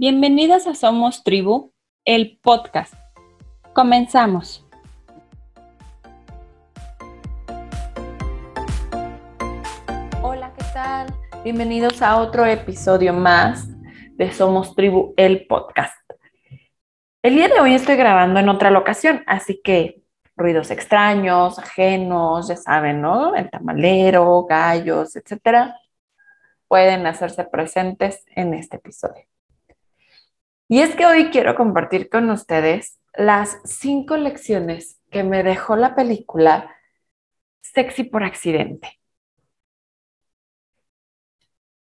Bienvenidas a Somos Tribu, el podcast. Comenzamos. Hola, ¿qué tal? Bienvenidos a otro episodio más de Somos Tribu, el podcast. El día de hoy estoy grabando en otra locación, así que ruidos extraños, ajenos, ya saben, ¿no? El tamalero, gallos, etcétera, pueden hacerse presentes en este episodio. Y es que hoy quiero compartir con ustedes las cinco lecciones que me dejó la película Sexy por accidente.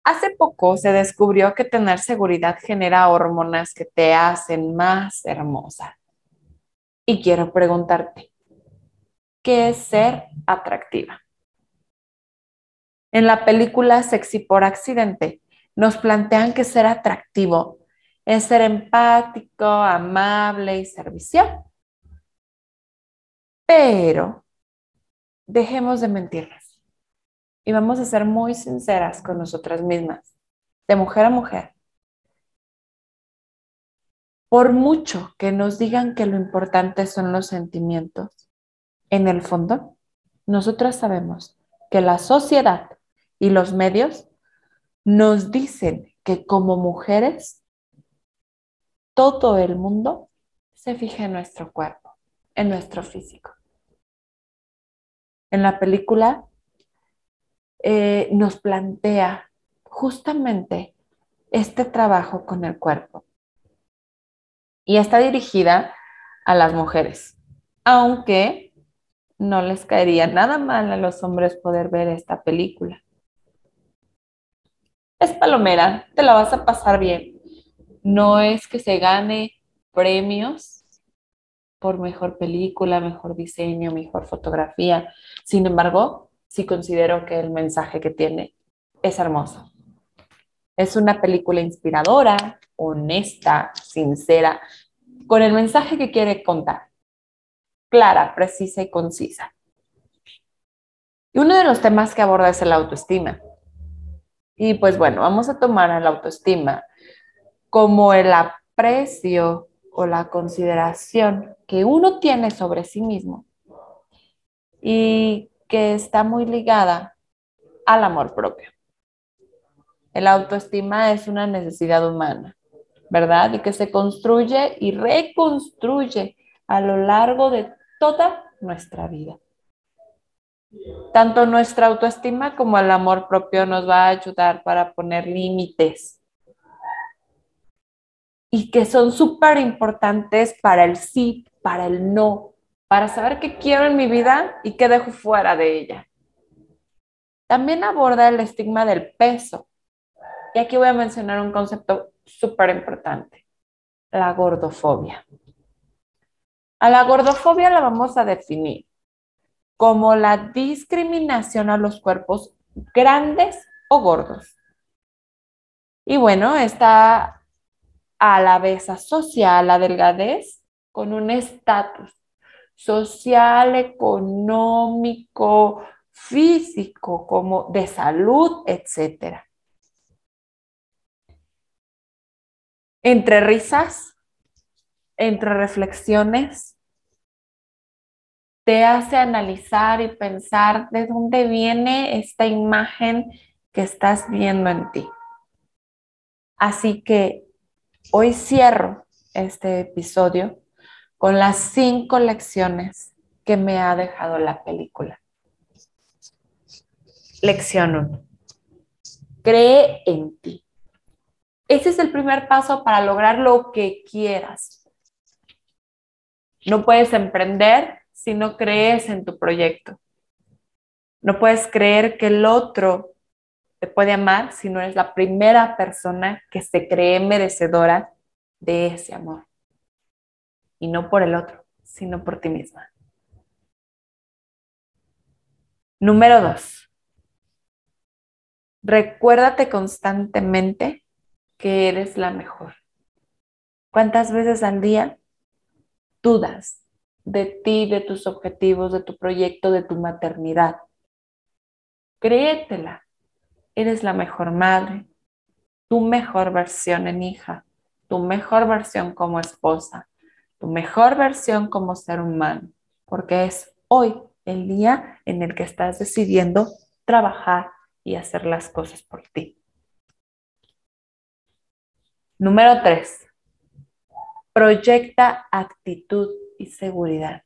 Hace poco se descubrió que tener seguridad genera hormonas que te hacen más hermosa. Y quiero preguntarte, ¿qué es ser atractiva? En la película Sexy por accidente nos plantean que ser atractivo es ser empático, amable y servicial. Pero dejemos de mentirnos y vamos a ser muy sinceras con nosotras mismas, de mujer a mujer. Por mucho que nos digan que lo importante son los sentimientos, en el fondo, nosotras sabemos que la sociedad y los medios nos dicen que como mujeres todo el mundo se fija en nuestro cuerpo, en nuestro físico. En la película eh, nos plantea justamente este trabajo con el cuerpo. Y está dirigida a las mujeres, aunque no les caería nada mal a los hombres poder ver esta película. Es palomera, te la vas a pasar bien no es que se gane premios por mejor película, mejor diseño, mejor fotografía. Sin embargo, sí considero que el mensaje que tiene es hermoso. Es una película inspiradora, honesta, sincera, con el mensaje que quiere contar. Clara, precisa y concisa. Y uno de los temas que aborda es el autoestima. Y pues bueno, vamos a tomar a la autoestima como el aprecio o la consideración que uno tiene sobre sí mismo y que está muy ligada al amor propio. El autoestima es una necesidad humana, ¿verdad? Y que se construye y reconstruye a lo largo de toda nuestra vida. Tanto nuestra autoestima como el amor propio nos va a ayudar para poner límites y que son súper importantes para el sí, para el no, para saber qué quiero en mi vida y qué dejo fuera de ella. También aborda el estigma del peso. Y aquí voy a mencionar un concepto súper importante, la gordofobia. A la gordofobia la vamos a definir como la discriminación a los cuerpos grandes o gordos. Y bueno, esta a la vez asocia a la delgadez con un estatus social, económico, físico, como de salud, etc. Entre risas, entre reflexiones, te hace analizar y pensar de dónde viene esta imagen que estás viendo en ti. Así que Hoy cierro este episodio con las cinco lecciones que me ha dejado la película. Lección 1. Cree en ti. Ese es el primer paso para lograr lo que quieras. No puedes emprender si no crees en tu proyecto. No puedes creer que el otro te puede amar si no eres la primera persona que se cree merecedora de ese amor. Y no por el otro, sino por ti misma. Número dos. Recuérdate constantemente que eres la mejor. ¿Cuántas veces al día dudas de ti, de tus objetivos, de tu proyecto, de tu maternidad? Créetela eres la mejor madre, tu mejor versión en hija, tu mejor versión como esposa, tu mejor versión como ser humano, porque es hoy el día en el que estás decidiendo trabajar y hacer las cosas por ti. Número tres, proyecta actitud y seguridad.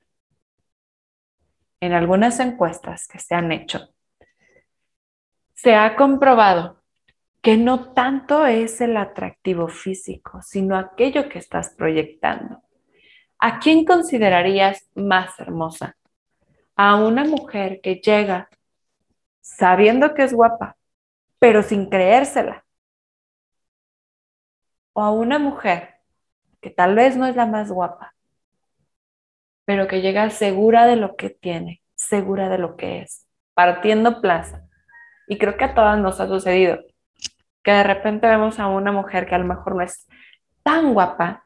En algunas encuestas que se han hecho, se ha comprobado que no tanto es el atractivo físico, sino aquello que estás proyectando. ¿A quién considerarías más hermosa? A una mujer que llega sabiendo que es guapa, pero sin creérsela. O a una mujer que tal vez no es la más guapa, pero que llega segura de lo que tiene, segura de lo que es, partiendo plaza. Y creo que a todas nos ha sucedido que de repente vemos a una mujer que a lo mejor no es tan guapa,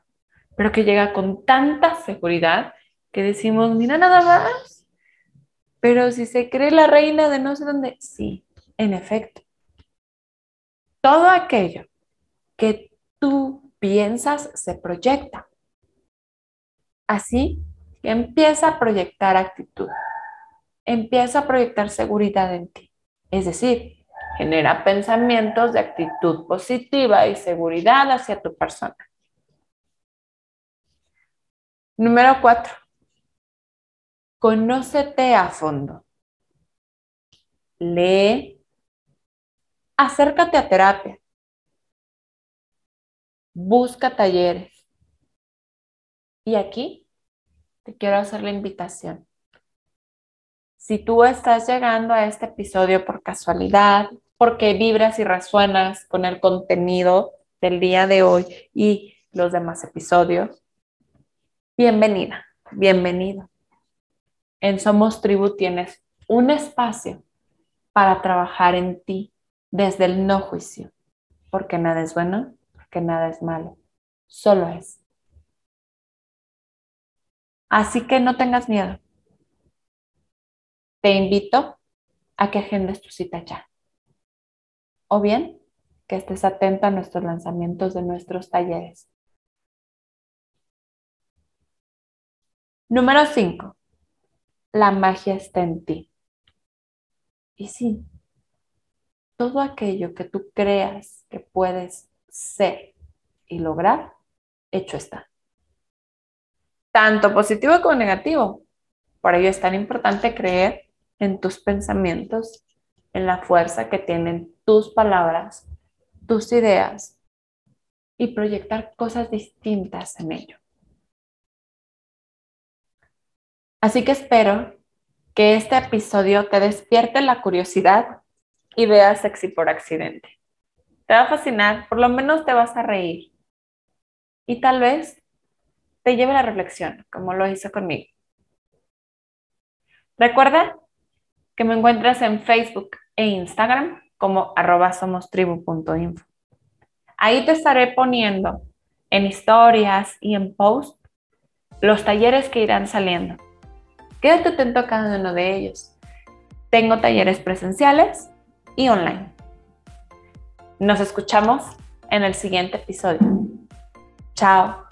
pero que llega con tanta seguridad que decimos, mira nada más, pero si se cree la reina de no sé dónde, sí, en efecto. Todo aquello que tú piensas se proyecta. Así empieza a proyectar actitud, empieza a proyectar seguridad en ti. Es decir, genera pensamientos de actitud positiva y seguridad hacia tu persona. Número cuatro, Conócete a fondo. Lee. Acércate a terapia. Busca talleres. Y aquí te quiero hacer la invitación. Si tú estás llegando a este episodio por casualidad, porque vibras y resuenas con el contenido del día de hoy y los demás episodios, bienvenida, bienvenido en Somos Tribu tienes un espacio para trabajar en ti desde el no juicio, porque nada es bueno, porque nada es malo, solo es. Así que no tengas miedo. Te invito a que agendes tu cita ya. O bien, que estés atento a nuestros lanzamientos de nuestros talleres. Número 5 la magia está en ti. Y sí, todo aquello que tú creas que puedes ser y lograr, hecho está. Tanto positivo como negativo. Por ello es tan importante creer en tus pensamientos, en la fuerza que tienen tus palabras, tus ideas y proyectar cosas distintas en ello. Así que espero que este episodio te despierte la curiosidad y veas sexy por accidente. Te va a fascinar, por lo menos te vas a reír. Y tal vez te lleve la reflexión, como lo hizo conmigo. Recuerda que me encuentras en Facebook e Instagram como arroba somostribu.info. Ahí te estaré poniendo en historias y en post los talleres que irán saliendo Quédate atento a cada uno de ellos. Tengo talleres presenciales y online. Nos escuchamos en el siguiente episodio. Chao.